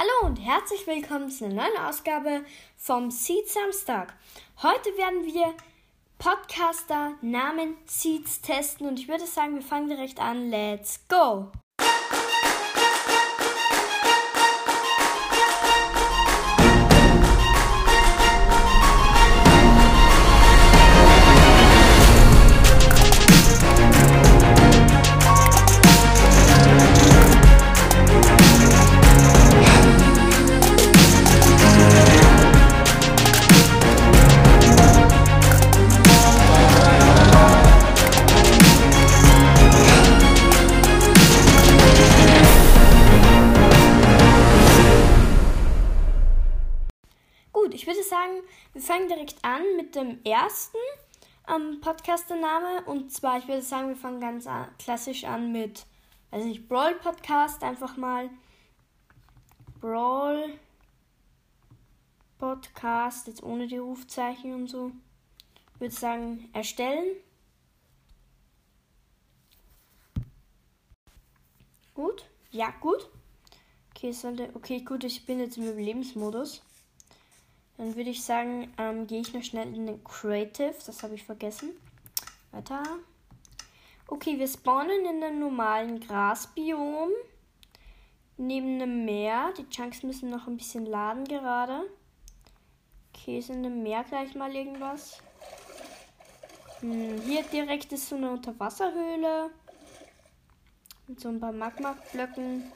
Hallo und herzlich willkommen zu einer neuen Ausgabe vom Seed Samstag. Heute werden wir Podcaster Namen Seeds testen und ich würde sagen, wir fangen direkt an. Let's go! Sagen, wir fangen direkt an mit dem ersten ähm, Podcaster-Name. Und zwar, ich würde sagen, wir fangen ganz an, klassisch an mit, weiß nicht, Brawl Podcast. Einfach mal Brawl Podcast, jetzt ohne die Rufzeichen und so. Ich würde sagen, erstellen. Gut. Ja, gut. Okay, sollte, okay, gut, ich bin jetzt im Überlebensmodus. Dann würde ich sagen, ähm, gehe ich noch schnell in den Creative. Das habe ich vergessen. Weiter. Okay, wir spawnen in einem normalen Grasbiom. Neben einem Meer. Die Chunks müssen noch ein bisschen laden gerade. Okay, ist in dem Meer gleich mal irgendwas. Hm, hier direkt ist so eine Unterwasserhöhle. Mit so ein paar Magma-Blöcken.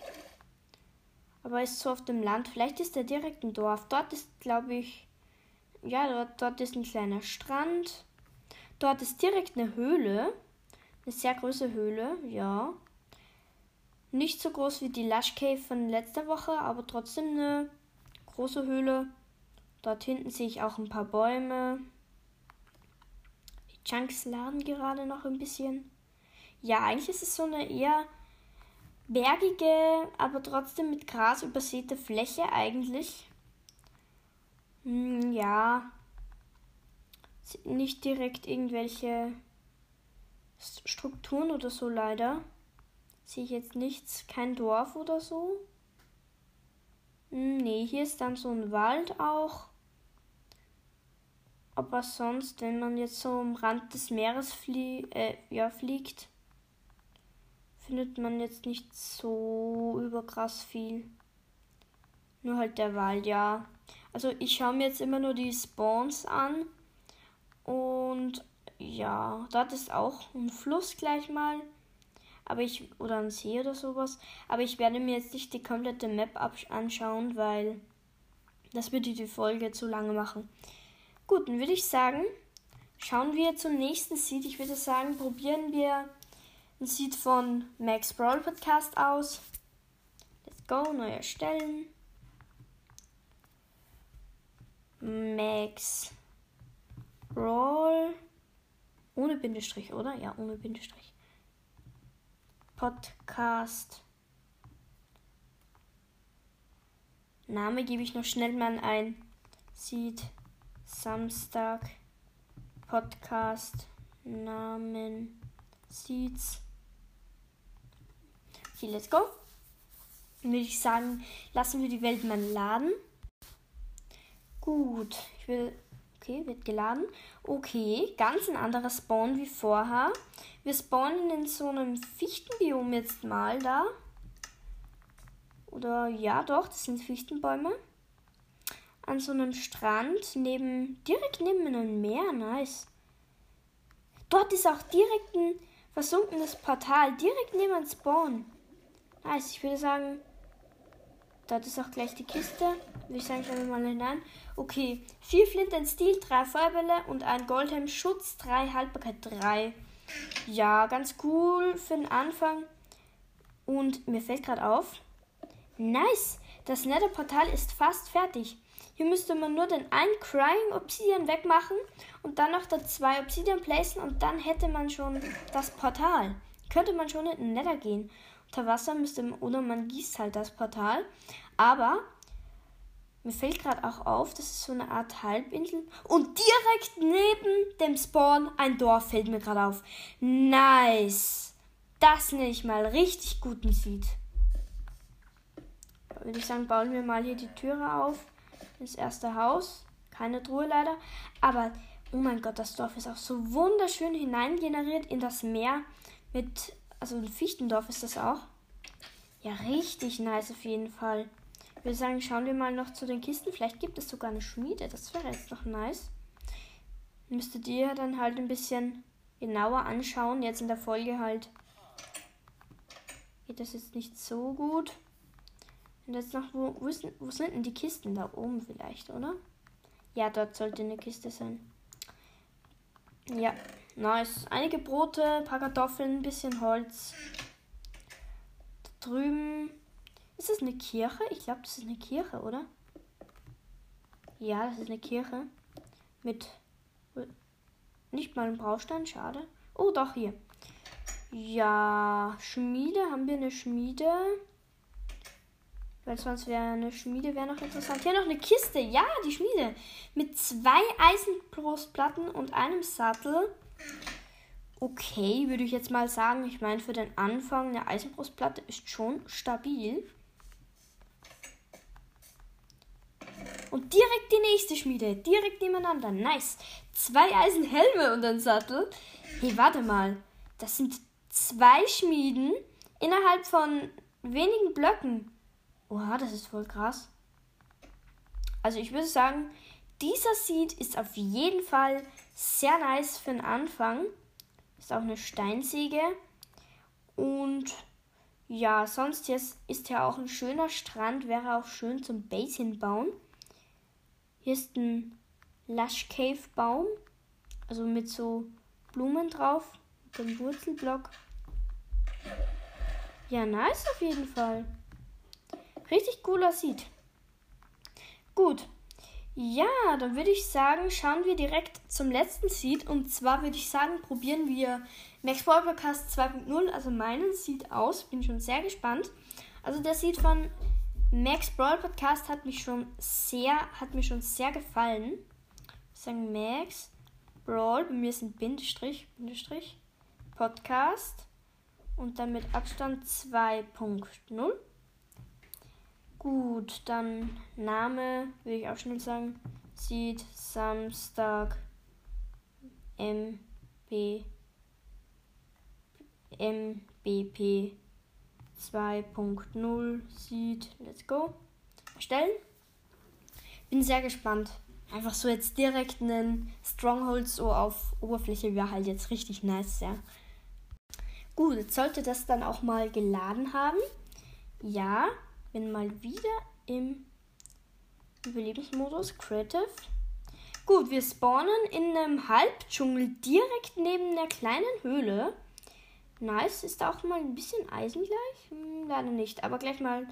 Aber ist so auf dem Land. Vielleicht ist er direkt ein Dorf. Dort ist, glaube ich, ja, dort, dort ist ein kleiner Strand. Dort ist direkt eine Höhle. Eine sehr große Höhle, ja. Nicht so groß wie die Lush Cave von letzter Woche, aber trotzdem eine große Höhle. Dort hinten sehe ich auch ein paar Bäume. Die Chunks laden gerade noch ein bisschen. Ja, eigentlich ist es so eine eher bergige, aber trotzdem mit Gras übersäte Fläche eigentlich. Hm, ja. Nicht direkt irgendwelche Strukturen oder so leider. Sehe ich jetzt nichts. Kein Dorf oder so. Hm, nee, hier ist dann so ein Wald auch. Aber sonst, wenn man jetzt so am Rand des Meeres flie äh, ja, fliegt, findet man jetzt nicht so überkrass viel. Nur halt der Wald, ja. Also ich schaue mir jetzt immer nur die Spawns an. Und ja, dort ist auch ein Fluss gleich mal. Aber ich, oder ein See oder sowas. Aber ich werde mir jetzt nicht die komplette Map anschauen, weil das würde die Folge zu lange machen. Gut, dann würde ich sagen, schauen wir zum nächsten Seed. Ich würde sagen, probieren wir Seed von Max Brawl Podcast aus. Let's go, neu erstellen. Max Brawl. Ohne Bindestrich, oder? Ja, ohne Bindestrich. Podcast. Name gebe ich noch schnell mal ein. Sieht Samstag. Podcast. Namen. Seeds. Okay, let's go. Dann würde ich sagen, lassen wir die Welt mal laden. Gut, ich will. Okay, wird geladen. Okay, ganz ein anderer Spawn wie vorher. Wir spawnen in so einem Fichtenbiom jetzt mal da. Oder ja, doch, das sind Fichtenbäume. An so einem Strand, neben, direkt neben einem Meer, nice. Dort ist auch direkt ein versunkenes Portal, direkt neben einem Spawn. Nice, ich würde sagen, dort ist auch gleich die Kiste. Ich sagen, wir mal hinein. Okay, vier Flint and Steel, drei Feuerbälle und ein Goldhelm Schutz, drei Haltbarkeit, drei. Ja, ganz cool für den Anfang. Und mir fällt gerade auf, nice, das Nether-Portal ist fast fertig. Hier müsste man nur den einen Crying Obsidian wegmachen und dann noch da zwei Obsidian placen und dann hätte man schon das Portal. Könnte man schon in den Nether gehen. Unter Wasser müsste oder man gießt halt das Portal. Aber mir fällt gerade auch auf, das ist so eine Art Halbinsel. Und direkt neben dem Spawn ein Dorf fällt mir gerade auf. Nice. Das nenne ich mal richtig guten Seed. würde ich sagen, bauen wir mal hier die Türe auf. Ins erste Haus. Keine Truhe leider. Aber, oh mein Gott, das Dorf ist auch so wunderschön hineingeneriert in das Meer. Mit, also ein Fichtendorf ist das auch. Ja, richtig nice auf jeden Fall. Ich würde sagen, schauen wir mal noch zu den Kisten. Vielleicht gibt es sogar eine Schmiede. Das wäre jetzt noch nice. Müsstet ihr dann halt ein bisschen genauer anschauen. Jetzt in der Folge halt geht das jetzt nicht so gut. Und jetzt noch, wo, wo, ist, wo sind denn die Kisten? Da oben vielleicht, oder? Ja, dort sollte eine Kiste sein. Ja, nice. Einige Brote, ein paar Kartoffeln, ein bisschen Holz. Da drüben. Ist das eine Kirche? Ich glaube, das ist eine Kirche, oder? Ja, das ist eine Kirche. Mit nicht mal ein Braustein, schade. Oh, doch, hier. Ja, Schmiede. Haben wir eine Schmiede? Weil sonst wäre eine Schmiede wäre noch interessant. Hier noch eine Kiste. Ja, die Schmiede. Mit zwei Eisenbrustplatten und einem Sattel. Okay, würde ich jetzt mal sagen. Ich meine, für den Anfang eine Eisenbrustplatte ist schon stabil. Und direkt die nächste Schmiede. Direkt nebeneinander. Nice. Zwei Eisenhelme und ein Sattel. Hey, warte mal. Das sind zwei Schmieden innerhalb von wenigen Blöcken. Oha, das ist voll krass. Also ich würde sagen, dieser Seed ist auf jeden Fall sehr nice für den Anfang. Ist auch eine Steinsäge. Und ja, sonst jetzt ist ja auch ein schöner Strand, wäre auch schön zum Base hinbauen. Hier ist ein Lush Cave Baum, also mit so Blumen drauf, mit dem Wurzelblock. Ja, nice auf jeden Fall. Richtig cooler Seed. Gut. Ja, dann würde ich sagen, schauen wir direkt zum letzten Seed. Und zwar würde ich sagen, probieren wir Max Podcast 2.0, also meinen Seed aus. Bin schon sehr gespannt. Also der Seed von Max Brawl Podcast hat mich schon sehr, hat mir schon sehr gefallen. Ich sagen Max Brawl, bei mir ist ein Bindestrich, Bindestrich, Podcast und dann mit Abstand 2.0. Gut, dann Name, will ich auch schnell sagen, sieht Samstag MB MBP 2.0 sieht. Let's go. Erstellen. Bin sehr gespannt. Einfach so jetzt direkt einen Stronghold so auf Oberfläche wäre halt jetzt richtig nice, ja. Gut, jetzt sollte das dann auch mal geladen haben. Ja, bin mal wieder im Überlebensmodus Creative. Gut, wir spawnen in einem Halbdschungel direkt neben der kleinen Höhle. Nice. Ist da auch mal ein bisschen Eisen gleich? Hm, leider nicht. Aber gleich mal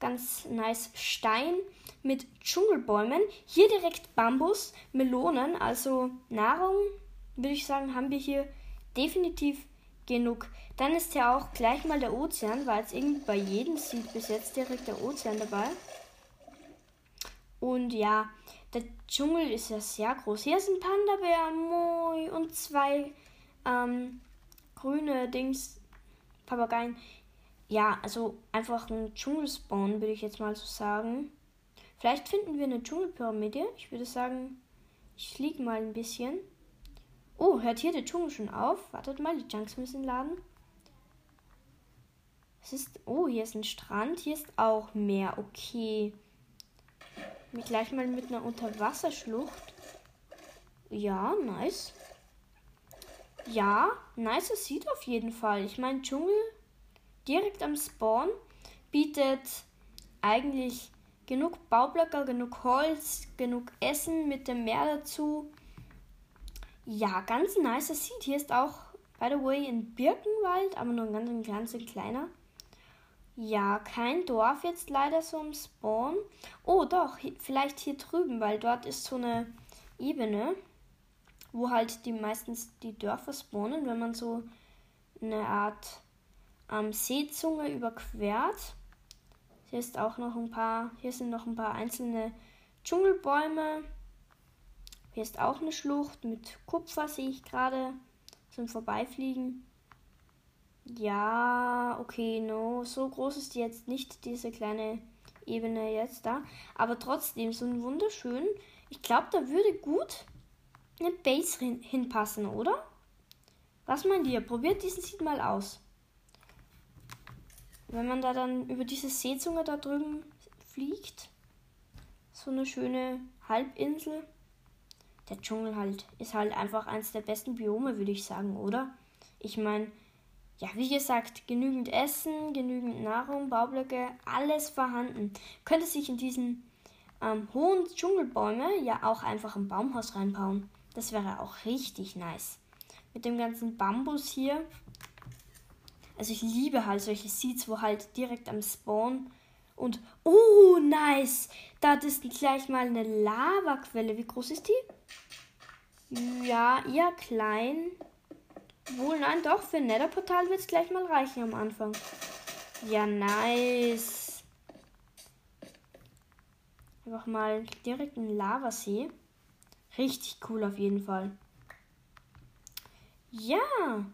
ganz nice Stein mit Dschungelbäumen. Hier direkt Bambus, Melonen, also Nahrung, würde ich sagen, haben wir hier definitiv genug. Dann ist ja auch gleich mal der Ozean, weil jetzt irgendwie bei jedem sieht bis jetzt direkt der Ozean dabei. Und ja, der Dschungel ist ja sehr groß. Hier ist ein Panda-Bär, moi, und zwei ähm, grüne Dings, Papageien. Ja, also einfach ein Dschungelspawn, würde ich jetzt mal so sagen. Vielleicht finden wir eine Dschungelpyramide. Ich würde sagen, ich fliege mal ein bisschen. Oh, hört hier der Dschungel schon auf? Wartet mal, die Junks müssen laden. Es ist. Oh, hier ist ein Strand. Hier ist auch Meer. Okay. Mich gleich mal mit einer Unterwasserschlucht. Ja, nice. Ja, nice sieht auf jeden Fall. Ich meine, Dschungel direkt am Spawn bietet eigentlich genug Baublöcke, genug Holz, genug Essen mit dem Meer dazu. Ja, ganz nice sieht. Hier ist auch, by the way, ein Birkenwald, aber nur ein ganz, ein ganz kleiner. Ja, kein Dorf jetzt leider so im Spawn. Oh, doch, vielleicht hier drüben, weil dort ist so eine Ebene wo halt die meistens die Dörfer spawnen, wenn man so eine Art ähm, Seezunge überquert. Hier ist auch noch ein paar, hier sind noch ein paar einzelne Dschungelbäume. Hier ist auch eine Schlucht mit Kupfer, sehe ich gerade zum Vorbeifliegen. Ja, okay, no. So groß ist die jetzt nicht, diese kleine Ebene jetzt da. Aber trotzdem so ein wunderschön. Ich glaube, da würde gut eine Base hin hinpassen, oder? Was meint ihr? Probiert diesen Seed mal aus. Wenn man da dann über diese Seezunge da drüben fliegt. So eine schöne Halbinsel. Der Dschungel halt ist halt einfach eins der besten Biome, würde ich sagen, oder? Ich meine, ja, wie gesagt, genügend Essen, genügend Nahrung, Baublöcke, alles vorhanden. Könnte sich in diesen ähm, hohen Dschungelbäume ja auch einfach ein Baumhaus reinbauen. Das wäre auch richtig nice. Mit dem ganzen Bambus hier. Also ich liebe halt solche Seeds, wo halt direkt am Spawn und oh nice, da ist gleich mal eine Lavaquelle. Wie groß ist die? Ja, eher klein. Wohl, nein, doch, für ein Netherportal wird es gleich mal reichen am Anfang. Ja, nice. Einfach mal direkt ein Lavasee. Richtig cool auf jeden Fall. Ja.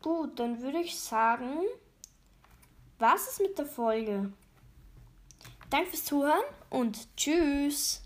Gut, dann würde ich sagen, was ist mit der Folge? Danke fürs Zuhören und tschüss.